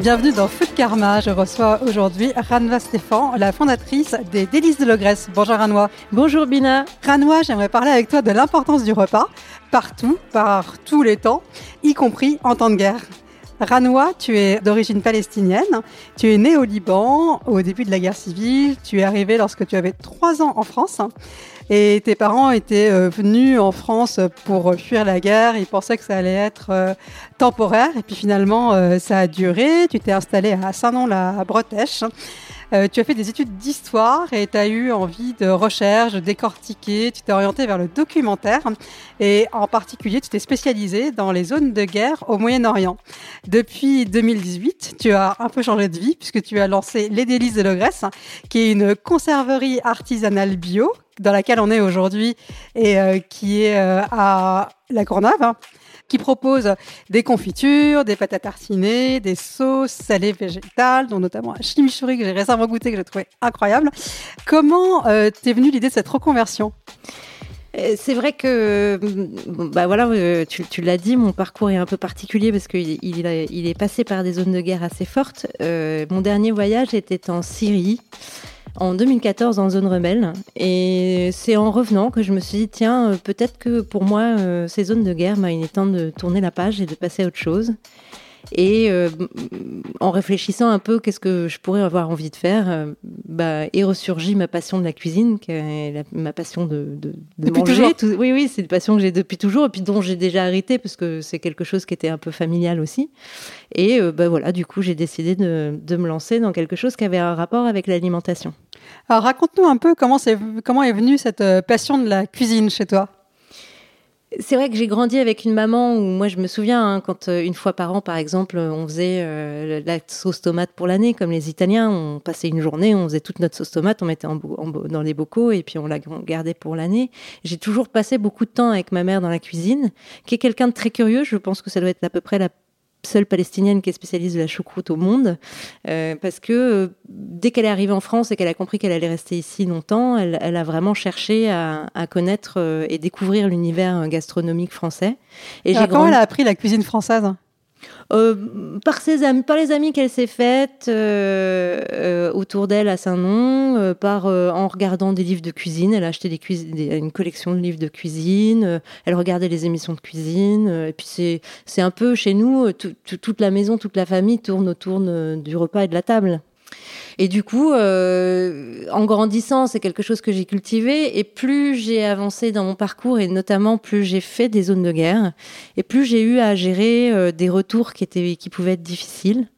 Bienvenue dans Food Karma. Je reçois aujourd'hui Ranwa Stéphane, la fondatrice des Délices de l'Ogresse. Bonjour Ranwa. Bonjour Bina. Ranwa, j'aimerais parler avec toi de l'importance du repas, partout, par tous les temps, y compris en temps de guerre. Ranwa, tu es d'origine palestinienne. Tu es né au Liban au début de la guerre civile. Tu es arrivé lorsque tu avais trois ans en France. Et tes parents étaient euh, venus en France pour fuir la guerre. Ils pensaient que ça allait être euh, temporaire. Et puis finalement, euh, ça a duré. Tu t'es installé à Saint-Nom-la-Bretèche. Euh, tu as fait des études d'histoire et tu as eu envie de recherche, de décortiquer. Tu t'es orienté vers le documentaire et en particulier, tu t'es spécialisé dans les zones de guerre au Moyen-Orient. Depuis 2018, tu as un peu changé de vie puisque tu as lancé Les Délices de l'Ogresse, qui est une conserverie artisanale bio dans laquelle on est aujourd'hui et euh, qui est euh, à La Courneuve qui propose des confitures, des pâtes à tartiner, des sauces salées végétales, dont notamment un chimichurri que j'ai récemment goûté, que j'ai trouvé incroyable. Comment euh, t'es venue l'idée de cette reconversion? C'est vrai que, bah voilà, tu, l'as dit, mon parcours est un peu particulier parce qu'il il, est passé par des zones de guerre assez fortes. Mon dernier voyage était en Syrie en 2014 en zone rebelle. Et c'est en revenant que je me suis dit tiens euh, peut-être que pour moi euh, ces zones de guerre bah, il est temps de tourner la page et de passer à autre chose. Et euh, en réfléchissant un peu qu'est-ce que je pourrais avoir envie de faire euh, bah, est ressurgit ma passion de la cuisine qui est la- ma passion de, de, de Depuis manger. Tout- oui oui c'est une passion que j'ai depuis toujours et puis dont j'ai déjà arrêté parce que c'est quelque chose qui était un peu familial aussi. Et euh, bah, voilà du coup j'ai décidé de, de me lancer dans quelque chose qui avait un rapport avec l'alimentation Alors raconte-nous un peu comment, c'est, comment est venue cette euh, passion de la cuisine chez toi. C'est vrai que j'ai grandi avec une maman où moi je me souviens hein, quand euh, une fois par an par exemple on faisait euh, la sauce tomate pour l'année comme les Italiens on passait une journée on faisait toute notre sauce tomate on mettait en en dans les bocaux et puis on la gardait pour l'année j'ai toujours passé beaucoup de temps avec ma mère dans la cuisine qui est quelqu'un de très curieux je pense que ça doit être à peu près la seule palestinienne qui est spécialiste de la choucroute au monde euh, parce que euh, dès qu'elle est arrivée en France et qu'elle a compris qu'elle allait rester ici longtemps, elle, elle a vraiment cherché à, à connaître euh, et découvrir l'univers gastronomique français. Et Alors, grandi- elle a appris la cuisine française? Euh, par ses amis, par les amis qu'elle s'est faites euh, euh, autour d'elle à Saint-Nom, par en regardant des livres de cuisine. Elle a acheté des des- une collection de livres de cuisine. elle regardait les émissions de cuisine. et puis c'est un peu chez nous, tout- tout- toute la maison, toute la famille tourne autour du repas et de la table. Et du coup, euh, en grandissant, c'est quelque chose que j'ai cultivé. Et plus j'ai avancé dans mon parcours, et notamment plus j'ai fait des zones de guerre, et plus j'ai eu à gérer euh, des retours qui, étaient, qui pouvaient être difficiles.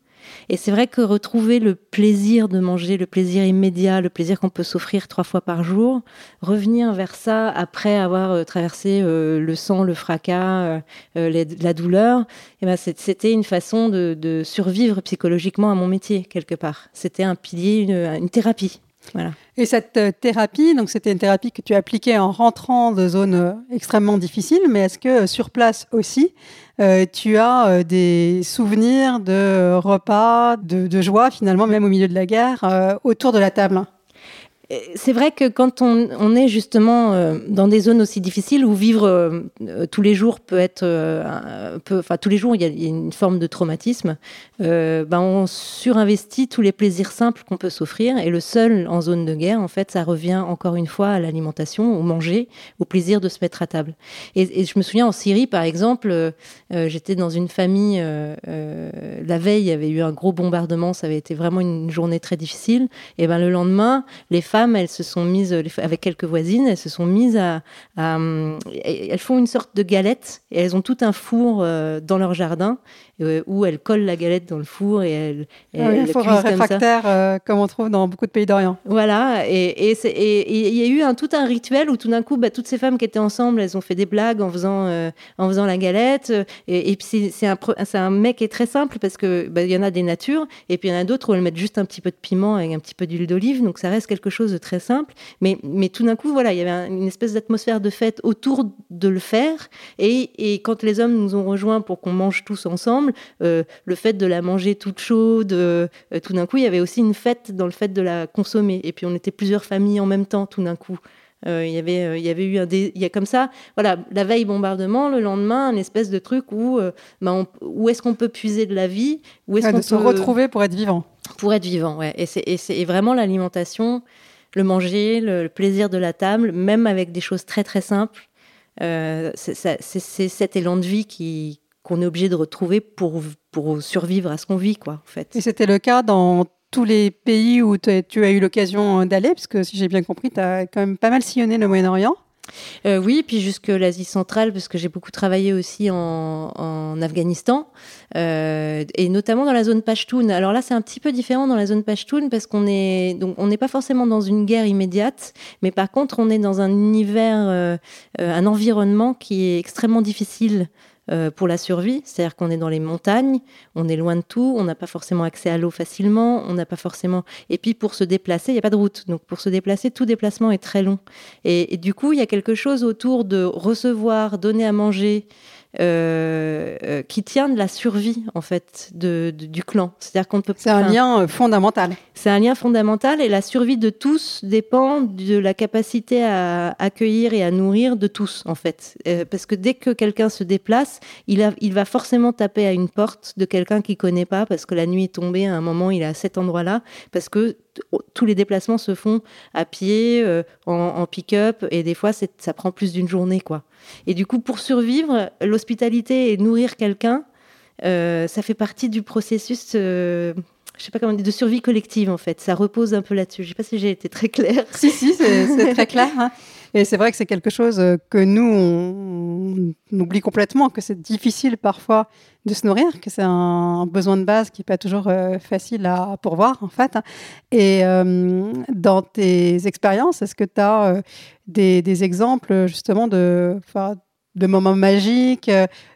Et c'est vrai que retrouver le plaisir de manger, le plaisir immédiat, le plaisir qu'on peut s'offrir trois fois par jour, revenir vers ça après avoir euh, traversé euh, le sang, le fracas, euh, la douleur, eh ben, c'était une façon de, survivre psychologiquement à mon métier, quelque part. C'était un pilier, une thérapie. Voilà. Et cette euh, thérapie, donc c'était une thérapie que tu appliquais en rentrant de zones euh, extrêmement difficiles, mais est-ce que euh, sur place aussi, tu as des souvenirs de repas, de, joie finalement, même au milieu de la guerre, autour de la table? C'est vrai que quand on, est justement euh, dans des zones aussi difficiles où vivre euh, euh, tous les jours peut être, enfin tous les jours il y, a, une forme de traumatisme, ben on surinvestit tous les plaisirs simples qu'on peut s'offrir et le seul en zone de guerre en fait ça revient encore une fois à l'alimentation, au manger, au plaisir de se mettre à table. Et, et je me souviens en Syrie par exemple, j'étais dans une famille la veille il y avait eu un gros bombardement, ça avait été vraiment une journée très difficile et ben le lendemain les femmes elles se sont mises, avec quelques voisines, elles se sont mises à, elles font une sorte de galette et elles ont tout un four dans leur jardin euh, où elle colle la galette dans le four et elle, et ah four réfractaire euh, comme on trouve dans beaucoup de pays d'Orient. Voilà, et il y a eu un, tout un rituel où tout d'un coup, bah, toutes ces femmes qui étaient ensemble, elles ont fait des blagues en faisant, euh, en faisant la galette. Et, puis c'est un, un mec qui est très simple parce que bah, il y en a des natures et puis il y en a d'autres où elles mettent juste un petit peu de piment avec un petit peu d'huile d'olive, donc ça reste quelque chose de très simple. Mais, mais tout d'un coup, voilà, il y avait une espèce d'atmosphère de fête autour de le faire. Et, et quand les hommes nous ont rejoints pour qu'on mange tous ensemble, euh, le fait de la manger toute chaude, euh, tout d'un coup, il y avait aussi une fête dans le fait de la consommer. Et puis on était plusieurs familles en même temps, tout d'un coup. Euh, il y avait il y avait eu un il y a comme ça voilà la veille bombardement le lendemain une espèce de truc où bah, où est-ce qu'on peut puiser de la vie? Où est-ce qu'on se retrouver pour être vivant pour être vivant ouais et c'est et vraiment l'alimentation le manger le, plaisir de la table même avec des choses très très simples c'est cet élan de vie qui qu'on est obligé de retrouver pour, pour survivre à ce qu'on vit, quoi, en fait. Et c'était le cas dans tous les pays où tu as eu l'occasion d'aller, parce que si j'ai bien compris, tu as quand même pas mal sillonné le Moyen-Orient. Euh, oui, puis jusque l'Asie centrale, parce que j'ai beaucoup travaillé aussi en, en Afghanistan, euh, et notamment dans la zone Pashtun. Alors là, c'est un petit peu différent dans la zone Pashtun, parce qu'on est donc on n'est pas forcément dans une guerre immédiate, mais par contre, on est dans un univers, euh, un environnement qui est extrêmement difficile euh, pour la survie. C'est-à-dire qu'on est dans les montagnes, on est loin de tout, on n'a pas forcément accès à l'eau facilement, on n'a pas forcément. Et puis pour se déplacer, il n'y a pas de route. Donc pour se déplacer, tout déplacement est très long. et du coup, il y a quelque chose autour de recevoir, donner à manger. Euh, euh, qui tient de la survie en fait de, du clan. C'est-à-dire qu'on peut. C'est un lien euh, fondamental. C'est un lien fondamental et la survie de tous dépend de la capacité à accueillir et à nourrir de tous en fait. parce que dès que quelqu'un se déplace, il, a, il va forcément taper à une porte de quelqu'un qu'il connaît pas parce que la nuit est tombée à un moment, il est à cet endroit-là parce que tous les déplacements se font à pied, en, en pick-up et des fois ça prend plus d'une journée quoi. Et du coup, pour survivre, l'hospitalité et nourrir quelqu'un, euh, ça fait partie du processus, euh, je sais pas comment dire, de survie collective en fait. Ça repose un peu là-dessus. Je sais pas si j'ai été très claire. Si, si, c'est très clair. Hein. Et c'est vrai que c'est quelque chose euh, que nous, on, oublie complètement, que c'est difficile parfois de se nourrir, que c'est un besoin de base qui n'est pas toujours euh, facile à pourvoir, en fait. Et euh, dans tes expériences, est-ce que tu as des, exemples justement de, de moments magiques,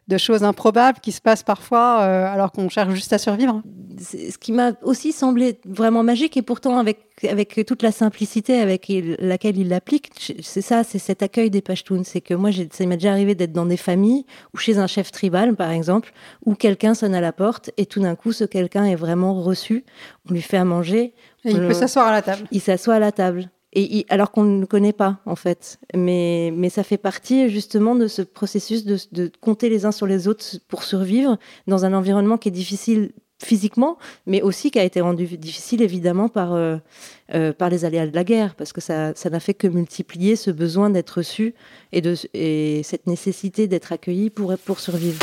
de choses improbables qui se passent parfois euh, alors qu'on cherche juste à survivre. Ce qui m'a aussi semblé vraiment magique et pourtant avec, avec toute la simplicité avec laquelle il l'applique, c'est ça, c'est cet accueil des Pashtuns. C'est que moi, ça m'est déjà arrivé d'être dans des familles ou chez un chef tribal, par exemple, où quelqu'un sonne à la porte et tout d'un coup, ce quelqu'un est vraiment reçu. On lui fait à manger. Et il peut s'asseoir à la table. Il s'assoit à la table et alors qu'on ne le connaît pas en fait. Mais, mais ça fait partie justement de ce processus de, compter les uns sur les autres pour survivre dans un environnement qui est difficile physiquement, mais aussi qui a été rendu difficile évidemment par, euh, euh, par les aléas de la guerre, parce que ça, ça n'a fait que multiplier ce besoin d'être reçu et, de, et cette nécessité d'être accueilli pour, pour survivre.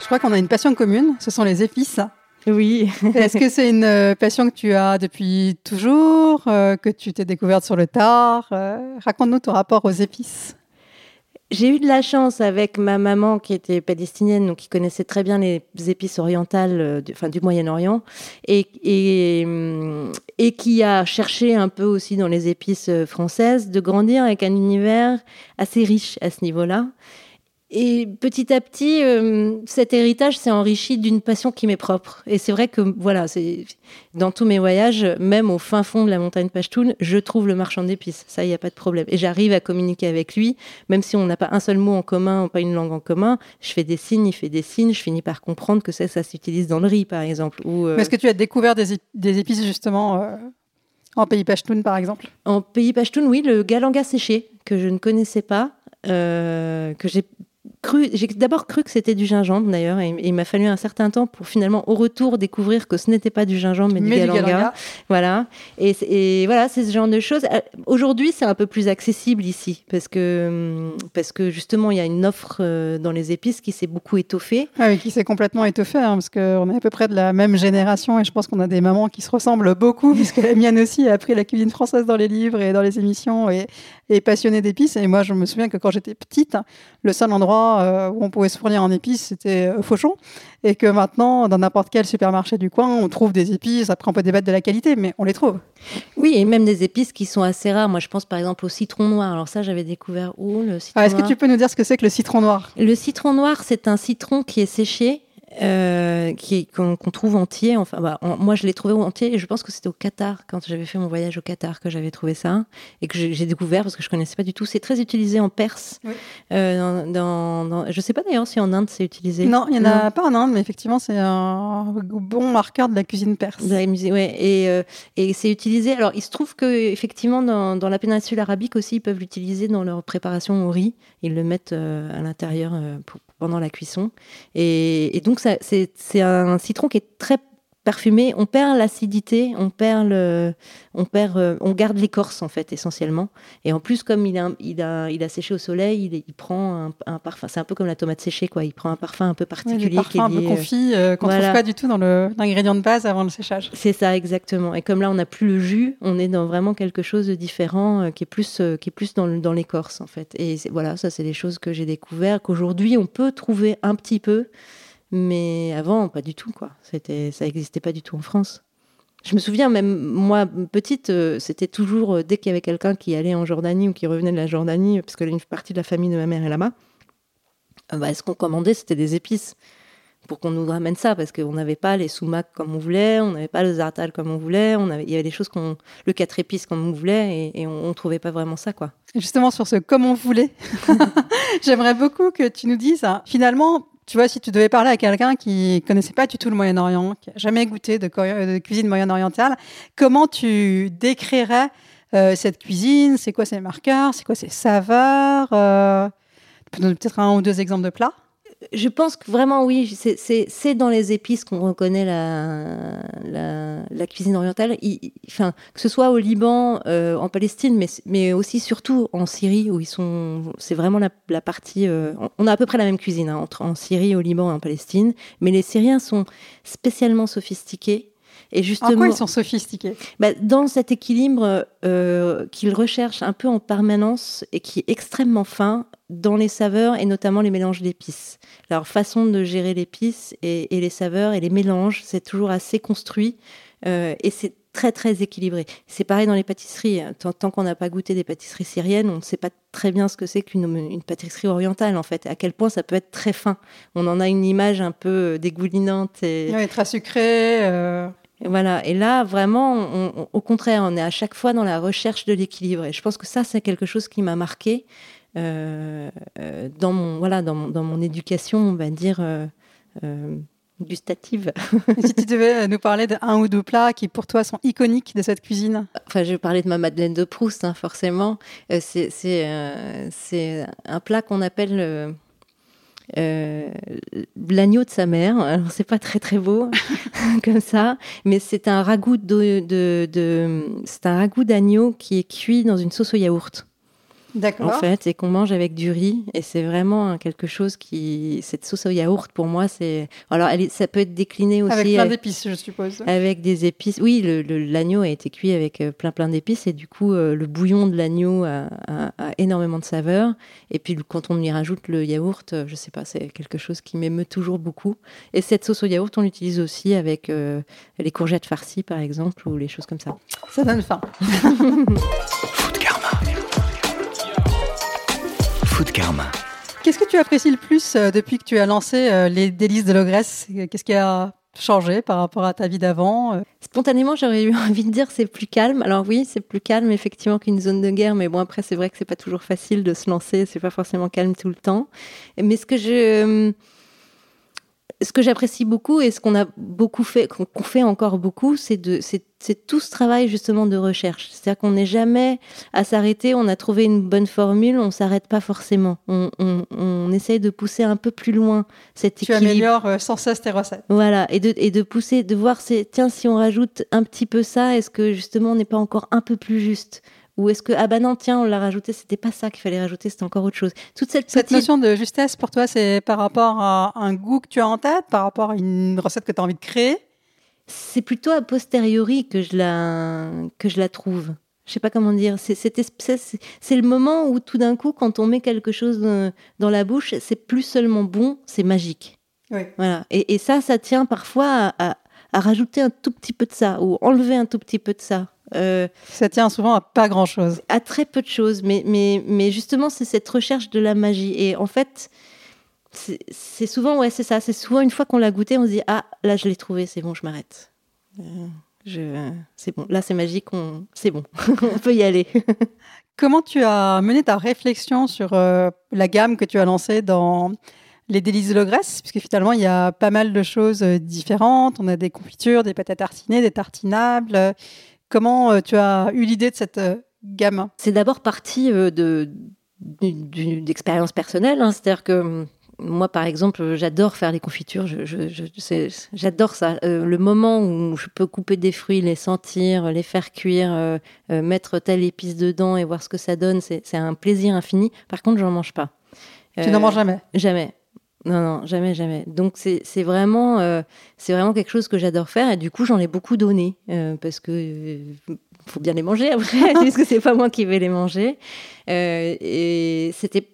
Je crois qu'on a une passion commune, ce sont les épices. Oui. Est-ce que c'est une euh, passion que tu as depuis toujours, euh, que tu t'es découverte sur le tard euh, Raconte-nous ton rapport aux épices. J'ai eu de la chance avec ma maman qui était palestinienne, donc qui connaissait très bien les épices orientales, du, enfin du Moyen-Orient, et, et, et, qui a cherché un peu aussi dans les épices françaises de grandir avec un univers assez riche à ce niveau-là. Et petit à petit, euh, cet héritage s'est enrichi d'une passion qui m'est propre. Et c'est vrai que, voilà, c'est dans tous mes voyages, même au fin fond de la montagne Pashtun, je trouve le marchand d'épices. Ça, il n'y a pas de problème. Et j'arrive à communiquer avec lui, même si on n'a pas un seul mot en commun ou pas une langue en commun. Je fais des signes, il fait des signes. Je finis par comprendre que ça, ça s'utilise dans le riz, par exemple. Euh, est-ce que tu as découvert des, épices, justement euh, en pays Pashtun, par exemple? En pays Pashtun, oui, le galanga séché, que je ne connaissais pas, que j'ai cru, j'ai d'abord cru que c'était du gingembre d'ailleurs, et, il m'a fallu un certain temps pour finalement au retour découvrir que ce n'était pas du gingembre mais, du, galanga. Voilà, et, voilà, c'est ce genre de choses. Euh, aujourd'hui, c'est un peu plus accessible ici parce que hum, parce que justement, il y a une offre euh, dans les épices qui s'est beaucoup étoffée. Ah oui, qui s'est complètement étoffée hein, parce qu'on est à peu près de la même génération et je pense qu'on a des mamans qui se ressemblent beaucoup puisque la mienne aussi a appris la cuisine française dans les livres et dans les émissions et est passionnée d'épices. Et moi, je me souviens que quand j'étais petite, le seul endroit euh, où on pouvait se fournir en épices, c'était euh, Fauchon. Et que maintenant, dans n'importe quel supermarché du coin, on trouve des épices. Après, on peut débattre de la qualité, mais on les trouve. Oui, et même des épices qui sont assez rares. Moi, je pense par exemple au citron noir. Alors ça, j'avais découvert où le citron ah, Est-ce que tu peux nous dire ce que c'est que le citron noir? Le citron noir, c'est un citron qui est séché euh, qu'on trouve entier. Enfin, bah, moi, je l'ai trouvé entier et je pense que c'était au Qatar, quand j'avais fait mon voyage au Qatar, que j'avais trouvé ça et que j'ai découvert parce que je connaissais pas du tout. C'est très utilisé en Perse. Euh, dans, je sais pas d'ailleurs si en Inde c'est utilisé. Non, il y en a pas en Inde, mais effectivement, c'est un bon marqueur de la cuisine perse. ouais. Et, euh, et c'est utilisé. Alors, il se trouve que effectivement, dans, dans la péninsule arabique aussi, ils peuvent l'utiliser dans leur préparation au riz. Ils le mettent à l'intérieur pour pendant la cuisson. Et, donc, c'est un citron qui est très parfumé. On perd l'acidité, on perd le, on perd, euh, on garde l'écorce en fait essentiellement. Et en plus, comme il a, il a, il a séché au soleil, il, il prend un, parfum. C'est un peu comme la tomate séchée, quoi. Il prend un parfum un peu particulier, ouais, est un peu confit euh, qu'on ne trouve pas du tout dans l'ingrédient de base avant le séchage. C'est ça exactement. Et comme là, on n'a plus le jus, on est dans vraiment quelque chose de différent, euh, qui est plus, qui est plus dans, dans l'écorce en fait. Et voilà, ça c'est des choses que j'ai découvert qu'aujourd'hui on peut trouver un petit peu. Mais avant, pas du tout, quoi. C'était, ça n'existait pas du tout en France. Je me souviens, même moi, petite, euh, c'était toujours, euh, dès qu'il y avait quelqu'un qui allait en Jordanie ou qui revenait de la Jordanie, parce que une partie de la famille de ma mère est là-bas, euh, bah, ce qu'on commandait, c'était des épices pour qu'on nous ramène ça, parce qu'on n'avait pas les sumacs comme on voulait, on n'avait pas le zartal comme on voulait, on avait, il y avait des choses qu'on, le quatre épices comme on voulait, et, on, ne trouvait pas vraiment ça, quoi. Justement sur ce comme on voulait, j'aimerais beaucoup que tu nous dises, hein, finalement, tu vois, si tu devais parler à quelqu'un qui connaissait pas du tout le Moyen-Orient, qui a jamais goûté de, cuisine moyen-orientale, comment tu décrirais euh, cette cuisine? C'est quoi ses marqueurs? C'est quoi ses saveurs? Euh, Peut-être un ou deux exemples de plats? Je pense que vraiment, oui, c'est dans les épices qu'on reconnaît la, cuisine orientale. enfin, que ce soit au Liban, euh, en Palestine, mais, mais aussi surtout en Syrie, où ils sont. C'est vraiment la, partie. Euh, on a à peu près la même cuisine hein, entre, en Syrie, au Liban et en Palestine. Mais les Syriens sont spécialement sophistiqués. Et justement, en quoi ils sont sophistiqués? bah, Dans cet équilibre euh, qu'ils recherchent un peu en permanence et qui est extrêmement fin dans les saveurs et notamment les mélanges d'épices. Leur façon de gérer l'épice et, les saveurs et les mélanges, c'est toujours assez construit euh, et c'est très très équilibré. C'est pareil dans les pâtisseries. Tant, qu'on n'a pas goûté des pâtisseries syriennes, on ne sait pas très bien ce que c'est qu'une une pâtisserie orientale en fait. À quel point ça peut être très fin. On en a une image un peu dégoulinante et oui, très sucrée. Euh. Voilà. Et là, vraiment, au contraire, on est à chaque fois dans la recherche de l'équilibre. Et je pense que ça, c'est quelque chose qui m'a marqué. Euh, euh, dans, mon, voilà, dans, mon, dans mon éducation, on va dire, euh, gustative. si tu devais nous parler d'un ou deux plats qui, pour toi, sont iconiques de cette cuisine Enfin, je vais parler de ma Madeleine de Proust, hein, forcément. c'est c'est un plat qu'on appelle... l'agneau de sa mère. Alors c'est pas très très beau comme ça, mais c'est un ragoût de, de, de c'est un ragoût d'agneau qui est cuit dans une sauce au yaourt en fait, et qu'on mange avec du riz. Et c'est vraiment quelque chose qui, cette sauce au yaourt, pour moi, c'est. Alors, elle ça peut être décliné aussi. Avec plein d'épices, je suppose. Avec des épices. Oui, l'agneau a été cuit avec euh, plein plein d'épices, et du coup, euh, le bouillon de l'agneau a, énormément de saveur. Et puis, quand on y rajoute le yaourt, euh, je sais pas, c'est quelque chose qui m'émeut toujours beaucoup. Et cette sauce au yaourt, on l'utilise aussi avec les courgettes farcies, par exemple, ou les choses comme ça. Ça donne faim. Qu'est-ce que tu apprécies le plus euh, depuis que tu as lancé euh, les délices de l'ogresse? Qu'est-ce qui a changé par rapport à ta vie d'avant euh? Spontanément, j'aurais eu envie de dire c'est plus calme. Alors oui, c'est plus calme effectivement qu'une zone de guerre, mais bon après c'est vrai que c'est pas toujours facile de se lancer, c'est pas forcément calme tout le temps. Mais ce que je ce que j'apprécie beaucoup et ce qu'on a beaucoup fait, qu'on fait encore beaucoup, c'est de, c'est tout ce travail justement de recherche. C'est-à-dire qu'on n'est jamais à s'arrêter, on a trouvé une bonne formule, on s'arrête pas forcément. On, on, essaye de pousser un peu plus loin cette équilibre. Tu améliores euh, sans cesse tes recettes. Voilà, et de, et de pousser, de voir, tiens, si on rajoute un petit peu ça, est-ce que justement on n'est pas encore un peu plus juste ou est-ce que, ah bah non, tiens, on l'a rajouté, c'était pas ça qu'il fallait rajouter, c'était encore autre chose. Toute cette, cette notion de justesse, pour toi, c'est par rapport à un goût que tu as en tête, par rapport à une recette que tu as envie de créer? C'est plutôt a posteriori que je la, que je la trouve. Je sais pas comment dire. C'est, c'est, le moment où tout d'un coup, quand on met quelque chose dans la bouche, c'est plus seulement bon, c'est magique. Oui. Voilà. Et, et, ça, ça tient parfois à, à rajouter un tout petit peu de ça ou enlever un tout petit peu de ça. Euh, ça tient souvent à pas grand-chose. À très peu de choses, mais, mais, mais justement, c'est cette recherche de la magie. Et en fait, c'est souvent, ouais, c'est ça. C'est souvent une fois qu'on l'a goûté, on se dit Ah, là, je l'ai trouvé, c'est bon, je m'arrête. Euh, je... C'est bon, là, c'est magique, on... c'est bon, on peut y aller. Comment tu as mené ta réflexion sur euh, la gamme que tu as lancée dans les délices de l'ogresse, puisque finalement, il y a pas mal de choses différentes. On a des confitures, des pâtes à tartiner, des tartinables. Comment euh, tu as eu l'idée de cette euh, gamme? C'est d'abord parti euh, de d'expérience personnelle, hein. c'est-à-dire que hum, moi, par exemple, j'adore faire les confitures. J'adore ça. le moment où je peux couper des fruits, les sentir, les faire cuire, mettre telle épice dedans et voir ce que ça donne, c'est un plaisir infini. Par contre, j'en mange pas. Tu n'en manges jamais? Jamais. Non, non, jamais, jamais. Donc c'est vraiment, euh, c'est vraiment quelque chose que j'adore faire et du coup j'en ai beaucoup donné euh, parce que euh, faut bien les manger après, puisque c'est pas moi qui vais les manger. et c'était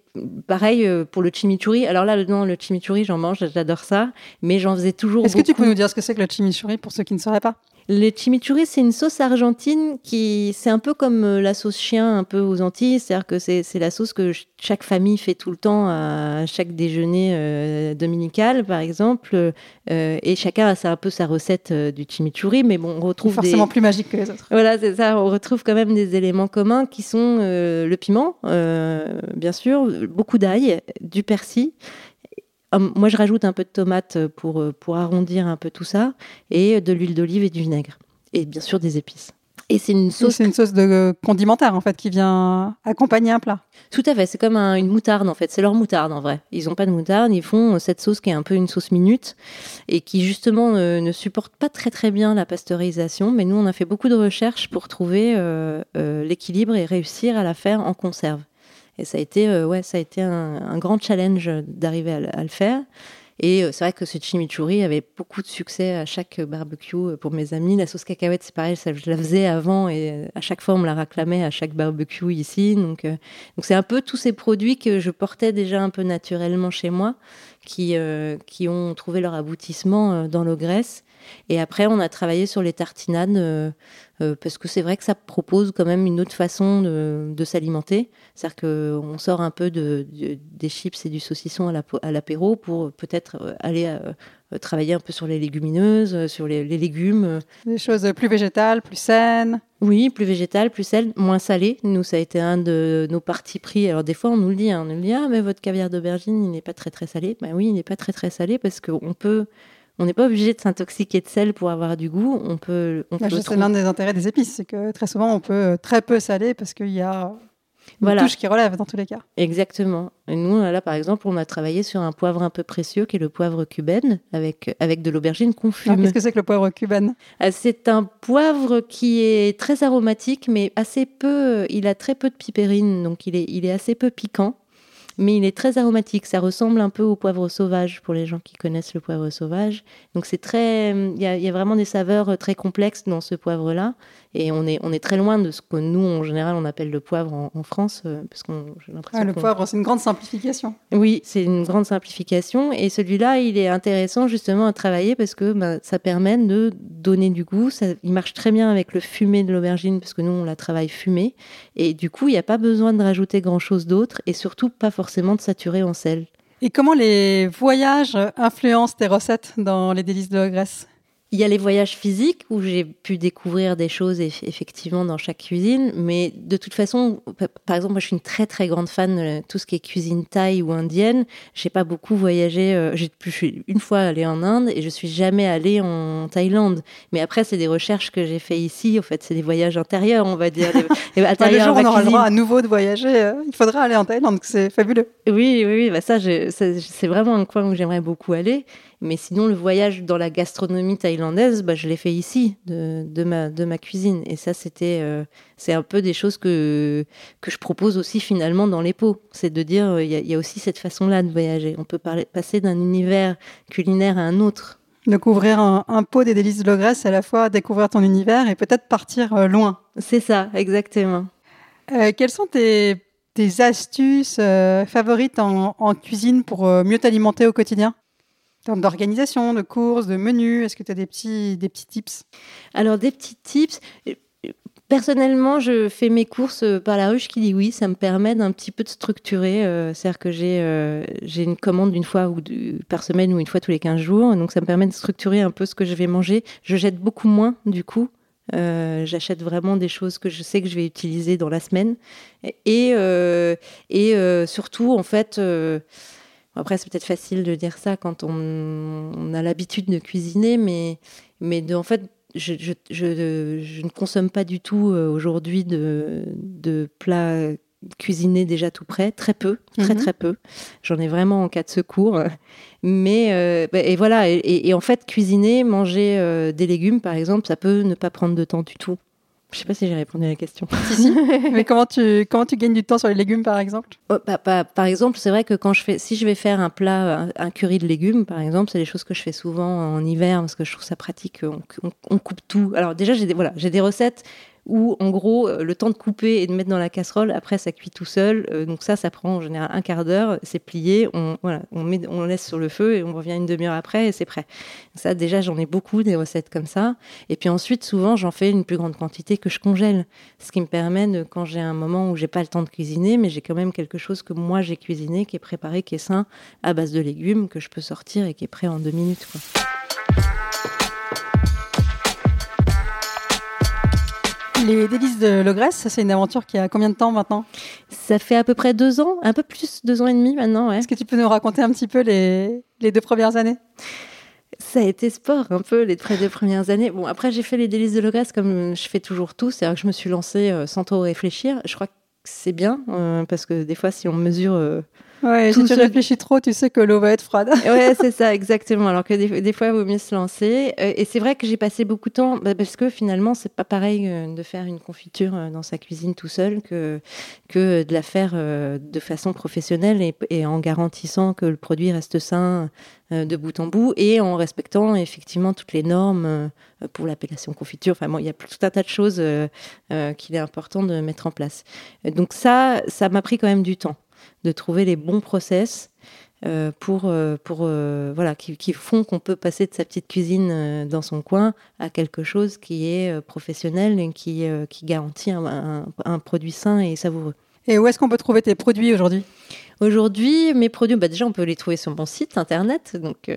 pareil pour le chimichurri. Alors là, non, le chimichurri, j'en mange, j'adore ça, mais j'en faisais toujours. Est-ce que tu peux nous dire ce que c'est que le chimichurri pour ceux qui ne sauraient pas? Le chimichurri, c'est une sauce argentine qui, c'est un peu comme euh, la sauce chien, un peu aux Antilles. C'est-à-dire que c'est, la sauce que chaque famille fait tout le temps à chaque déjeuner euh, dominical, par exemple. Euh, et chacun a un peu sa recette du chimichurri, mais bon, on retrouve forcément plus magique que les autres. Voilà, c'est ça. On retrouve quand même des éléments communs qui sont le piment, bien sûr, beaucoup d'ail, du persil moi, je rajoute un peu de tomate pour, euh, pour arrondir un peu tout ça, et de l'huile d'olive et du vinaigre. Et bien sûr, des épices. Et c'est une sauce. C'est une sauce de condimentaire en fait qui vient accompagner un plat. Tout à fait. C'est comme une moutarde en fait. C'est leur moutarde en vrai. Ils n'ont pas de moutarde. Ils font cette sauce qui est un peu une sauce minute et qui justement ne, supporte pas très très bien la pasteurisation. Mais nous, on a fait beaucoup de recherches pour trouver euh, euh, l'équilibre et réussir à la faire en conserve. Et ça a été, euh, ouais, ça a été un, grand challenge d'arriver à, le faire. Et euh, c'est vrai que ce chimichurri avait beaucoup de succès à chaque barbecue euh, pour mes amis. La sauce cacahuète, c'est pareil, je la faisais avant et à chaque fois on me la réclamait à chaque barbecue ici. Donc, donc c'est un peu tous ces produits que je portais déjà un peu naturellement chez moi, qui, qui ont trouvé leur aboutissement dans l'ogresse. Et après, on a travaillé sur les tartinades euh, parce que c'est vrai que ça propose quand même une autre façon de, s'alimenter. C'est-à-dire qu'on sort un peu de, des chips et du saucisson à l'apéro pour peut-être euh, aller euh, travailler un peu sur les légumineuses, sur les, légumes. Des choses plus végétales, plus saines. Oui, plus végétales, plus saines, moins salées. Nous, ça a été un de nos partis pris. Alors des fois, on nous le dit, hein, on nous le dit, ah, mais votre caviar d'aubergine, il n'est pas très très salé. Ben oui, il n'est pas très très salé parce qu'on peut on n'est pas obligé de s'intoxiquer de sel pour avoir du goût. On peut. On bah, c'est l'un des intérêts des épices, c'est que très souvent on peut euh, très peu saler parce qu'il y a une touche qui relève dans tous les cas. Exactement. Et nous, là, par exemple, on a travaillé sur un poivre un peu précieux qui est le poivre cubaine avec, avec de l'aubergine confuse. Qu'est-ce que c'est que le poivre cubaine? Ah, C'est un poivre qui est très aromatique, mais assez peu. Il a très peu de pipérine, donc il est, il est assez peu piquant mais il est très aromatique. Ça ressemble un peu au poivre sauvage pour les gens qui connaissent le poivre sauvage. Donc c'est très, il y, a, vraiment des saveurs très complexes dans ce poivre-là. Et on est, on est très loin de ce que nous, en général, on appelle le poivre en, France, euh, parce qu'on, j'ai l'impression. Ah, le poivre, c'est une grande simplification. Oui, c'est une grande simplification. Et celui-là, il est intéressant justement à travailler parce que bah, ça permet de donner du goût. Ça, il marche très bien avec le fumé de l'aubergine, parce que nous, on la travaille fumée. Et du coup, il n'y a pas besoin de rajouter grand-chose d'autre, et surtout pas forcément de saturer en sel. Et comment les voyages influencent tes recettes dans les délices de la Grèce? Il y a les voyages physiques où j'ai pu découvrir des choses effectivement dans chaque cuisine, mais de toute façon, par exemple, moi je suis une très très grande fan de tout ce qui est cuisine thaï ou indienne. J'ai pas beaucoup voyagé, euh, j'ai je suis une fois allée en Inde et je suis jamais allée en Thaïlande. Mais après, c'est des recherches que j'ai fait ici. En fait, c'est des voyages intérieurs, on va dire. Des, intérieurs jour on aura le droit à nouveau de voyager, euh, il faudra aller en Thaïlande, c'est fabuleux. Oui, oui, oui. Bah ça, c'est vraiment un coin où j'aimerais beaucoup aller. Mais sinon, le voyage dans la gastronomie thaïlandaise, bah, je l'ai fait ici, de, de, ma, de ma cuisine. Et ça, c'était, euh, c'est un peu des choses que, que je propose aussi finalement dans les pots. C'est de dire, euh, il y, y, a aussi cette façon-là de voyager. On peut parler, passer d'un univers culinaire à un autre. Découvrir un, un pot des délices de l'ogresse, à la fois découvrir ton univers et peut-être partir euh, loin. C'est ça, exactement. quelles sont tes, tes astuces favorites en, en, cuisine pour mieux t'alimenter au quotidien? Termes d'organisation, de courses, de menus Est-ce que tu as des petits, des petits tips? Alors, des petits tips. Personnellement, je fais mes courses par la ruche qui dit oui. Ça me permet d'un petit peu de structurer. Euh, c'est-à-dire que j'ai euh, une commande une fois ou par semaine ou une fois tous les 15 jours. Donc, ça me permet de structurer un peu ce que je vais manger. Je jette beaucoup moins, du coup. Euh, j'achète vraiment des choses que je sais que je vais utiliser dans la semaine. Et, et surtout, en fait après, c'est peut-être facile de dire ça quand on, a l'habitude de cuisiner, mais, mais de, en fait, je, je, je, ne consomme pas du tout euh, aujourd'hui de, de plats cuisinés déjà tout prêts, très peu, très mhm. très peu. J'en ai vraiment en cas de secours. Mais euh, bah, et voilà, et, en fait, cuisiner, manger euh, des légumes, par exemple, ça peut ne pas prendre de temps du tout. Je sais pas si j'ai répondu à la question. Mais comment tu, comment tu gagnes du temps sur les légumes, par exemple? Oh, bah, bah, Par exemple, c'est vrai que quand je fais, si je vais faire un plat, un, curry de légumes, par exemple, c'est des choses que je fais souvent en hiver parce que je trouve ça pratique. On, on coupe tout. Alors déjà, j'ai des, voilà, j'ai des recettes où en gros euh, le temps de couper et de mettre dans la casserole, après ça cuit tout seul. Euh, donc ça, ça prend en général un quart d'heure, c'est plié, on, voilà, on, met, on laisse sur le feu et on revient une demi-heure après et c'est prêt. Ça déjà j'en ai beaucoup des recettes comme ça. Et puis ensuite souvent j'en fais une plus grande quantité que je congèle, ce qui me permet de quand j'ai un moment où j'ai pas le temps de cuisiner, mais j'ai quand même quelque chose que moi j'ai cuisiné, qui est préparé, qui est sain, à base de légumes que je peux sortir et qui est prêt en deux minutes. Les délices de l'ogresse, c'est une aventure qui a combien de temps maintenant Ça fait à peu près deux ans, un peu plus, deux ans et demi maintenant. Est-ce que tu peux nous raconter un petit peu les, les deux premières années ça a été sport un peu les deux premières années. Bon, après, j'ai fait les délices de l'ogresse comme je fais toujours tout. C'est-à-dire que je me suis lancée euh, sans trop réfléchir. Je crois que c'est bien euh, parce que des fois, si on mesure euh, Ouais, si tu réfléchis trop, tu sais que l'eau va être froide. ouais, c'est ça, exactement. Alors que des, fois, il vaut mieux se lancer. Euh, et c'est vrai que j'ai passé beaucoup de temps, bah, parce que finalement, c'est pas pareil euh, de faire une confiture euh, dans sa cuisine tout seul que, que de la faire de façon professionnelle et, en garantissant que le produit reste sain de bout en bout et en respectant effectivement toutes les normes pour l'appellation confiture. Enfin, bon, il y a tout un tas de choses qu'il est important de mettre en place. Donc ça, ça m'a pris quand même du temps de trouver les bons process euh, pour, euh, euh, voilà, qui, font qu'on peut passer de sa petite cuisine dans son coin à quelque chose qui est professionnel et qui garantit un, produit sain et savoureux. Et où est-ce qu'on peut trouver tes produits aujourd'hui? Aujourd'hui, mes produits, bah déjà, on peut les trouver sur mon site internet, donc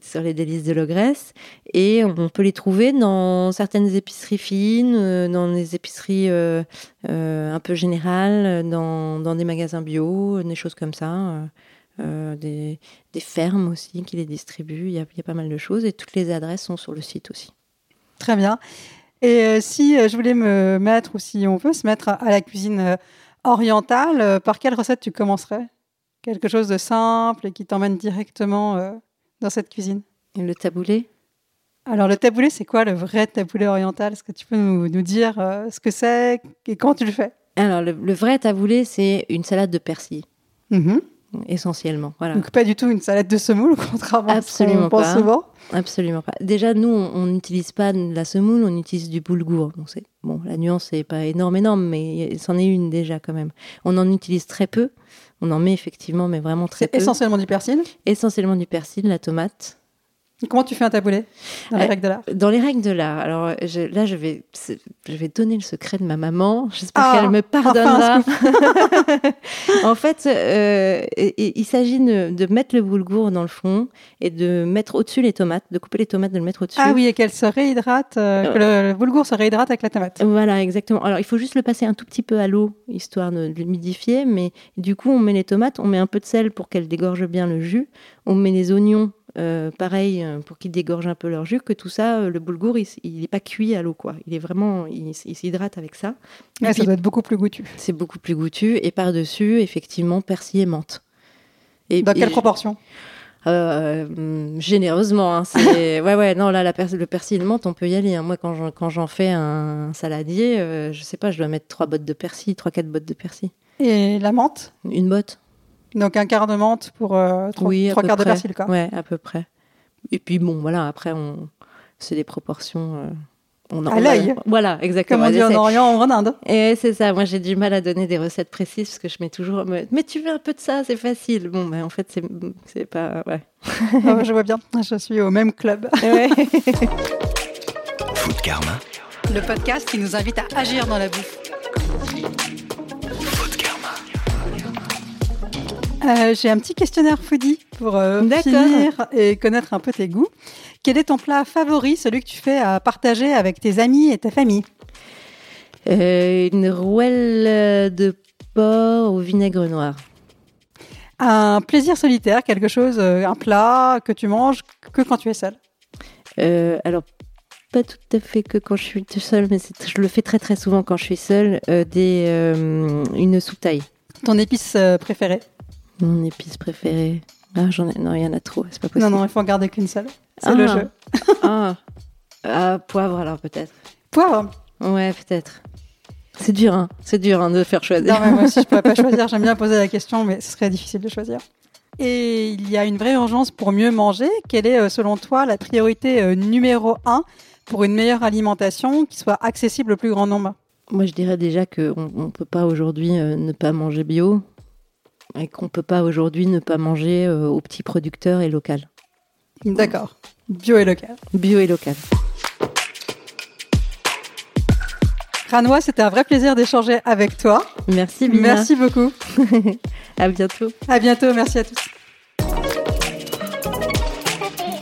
sur les délices de l'ogresse, et on peut les trouver dans certaines épiceries fines, dans des épiceries euh, un peu général dans, dans, des magasins bio, des choses comme ça. Euh, euh, des, des, fermes aussi qui les distribuent. Il y, a, il y, a, pas mal de choses et toutes les adresses sont sur le site aussi. Très bien. Et si je voulais me mettre, ou si on veut se mettre à la cuisine orientale, par quelle recette tu commencerais? Quelque chose de simple et qui t'emmène directement dans cette cuisine? Le taboulé? Alors le taboulé, c'est quoi le vrai taboulé oriental? Est-ce que tu peux nous, dire euh, ce que c'est? Et quand tu le fais? Alors le, vrai taboulé, c'est une salade de persil. Mm-hmm. Essentiellement, voilà. Donc pas du tout une salade de semoule, contrairement Absolument à ce qu'on pense souvent. Absolument pas. Déjà, nous, on n'utilise pas de la semoule, on utilise du boulgour. Bon, bon la nuance n'est pas énorme, énorme, mais c'en est une déjà quand même. On en utilise très peu. On en met effectivement, mais vraiment très peu. C'est essentiellement du persil? Essentiellement du persil, la tomate, Comment tu fais un taboulé dans les Euh, règles de l'art? Dans les règles de l'art, alors je- là, je vais, je vais donner le secret de ma maman. J'espère Ah, qu'elle me enfin un pardonnera. en fait, euh, il s'agit de, de mettre le boulgour dans le fond et de mettre au-dessus les tomates, de couper les tomates, de le mettre au-dessus. Ah oui, et qu'elle se réhydrate, euh, que le, le boulgour se réhydrate avec la tomate. Voilà, exactement. Alors, il faut juste le passer un tout petit peu à l'eau, histoire de, de l'humidifier. Mais du coup, on met les tomates, on met un peu de sel pour qu'elles dégorgent bien le jus. On met les oignons, euh, pareil, euh, pour qu'ils dégorgent un peu leur jus. Que tout ça, euh, le boulgour, il n'est pas cuit à l'eau, quoi. Il est vraiment, il, s'hydrate avec ça. Ça doit être beaucoup plus goûtu. c'est beaucoup plus goûtu. Et par-dessus, effectivement, persil et menthe. Et, Dans quelle proportion? Euh, hum, généreusement. hein, c'est- ouais, ouais, non, là, la pers- le persil et le menthe, on peut y aller. hein. Moi, quand j'en, quand j'en fais un saladier, euh, je sais pas, je dois mettre trois bottes de persil, trois, quatre bottes de persil. Et la menthe? Une botte Donc un quart de menthe pour euh, trois, Oui, à trois peu quarts de près. persil, quoi. Ouais, à peu près. Et puis, bon, voilà, après, on... c'est des proportions. euh, On À on a- l'œil. Voilà, Comme exactement. on dit en Orient ou en Inde. Et c'est ça, moi j'ai du mal à donner des recettes précises parce que je mets toujours. Mais, mais tu veux un peu de ça, c'est facile. Bon, ben en fait, c'est, c'est pas. Ouais. Je vois bien, je suis au même club. Ouais. Food Karma. Le podcast qui nous invite à agir dans la bouffe. Euh, J'ai un petit questionnaire foodie pour euh, finir et connaître un peu tes goûts. Quel est ton plat favori, celui que tu fais à partager avec tes amis et ta famille? Euh, une rouelle de porc au vinaigre noir. Un plaisir solitaire, quelque chose, euh, un plat que tu manges que quand tu es seul. Alors, pas tout à fait que quand je suis seule, mais je le fais très très souvent quand je suis seule. euh, des, euh, une soupe taille. Ton épice préférée? Mon épice préférée. Ah, j'en ai. Non, il y en a trop, c'est pas possible. Non, non, il faut en garder qu'une seule. C'est Ah. le jeu. Ah. Ah, poivre alors peut-être. Poivre Ouais, peut-être. C'est dur, hein. C'est dur hein, de faire choisir. Non, mais moi aussi, je pourrais pas choisir. J'aime bien poser la question, mais ce serait difficile de choisir. Et il y a une vraie urgence pour mieux manger. Quelle est, euh, selon toi, la priorité euh, numéro un pour une meilleure alimentation qui soit accessible au plus grand nombre? Moi, je dirais déjà qu'on ne peut pas aujourd'hui euh, ne pas manger bio et qu'on peut pas aujourd'hui ne pas manger euh, aux petits producteurs et local. D'accord. Bio et local. Bio et local. Ranois, c'était un vrai plaisir d'échanger avec toi. Merci, Bina. Merci beaucoup. À bientôt. À bientôt. Merci à tous.